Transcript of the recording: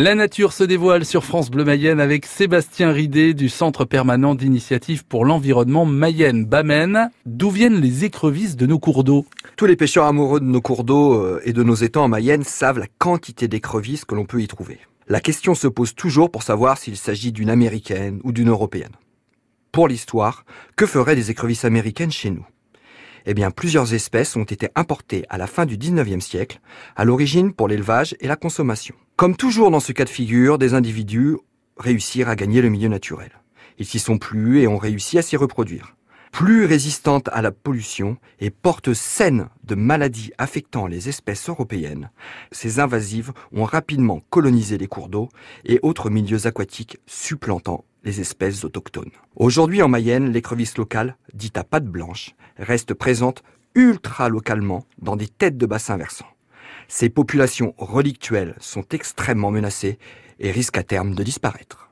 La nature se dévoile sur France Bleu Mayenne avec Sébastien Ridé du Centre permanent d'initiative pour l'environnement Mayenne Bamen. D'où viennent les écrevisses de nos cours d'eau? Tous les pêcheurs amoureux de nos cours d'eau euh, et de nos étangs en Mayenne savent la quantité d'écrevisses que l'on peut y trouver. La question se pose toujours pour savoir s'il s'agit d'une américaine ou d'une européenne. Pour l'histoire, que feraient des écrevisses américaines chez nous? Eh bien, plusieurs espèces ont été importées à la fin du 19e siècle, à l'origine pour l'élevage et la consommation. Comme toujours dans ce cas de figure, des individus réussirent à gagner le milieu naturel. Ils s'y sont plus et ont réussi à s'y reproduire. Plus résistantes à la pollution et porteuses saines de maladies affectant les espèces européennes, ces invasives ont rapidement colonisé les cours d'eau et autres milieux aquatiques supplantant les espèces autochtones. Aujourd'hui en Mayenne, l'écrevisse locale, dite à pattes blanches, reste présente ultra localement dans des têtes de bassins versants. Ces populations relictuelles sont extrêmement menacées et risquent à terme de disparaître.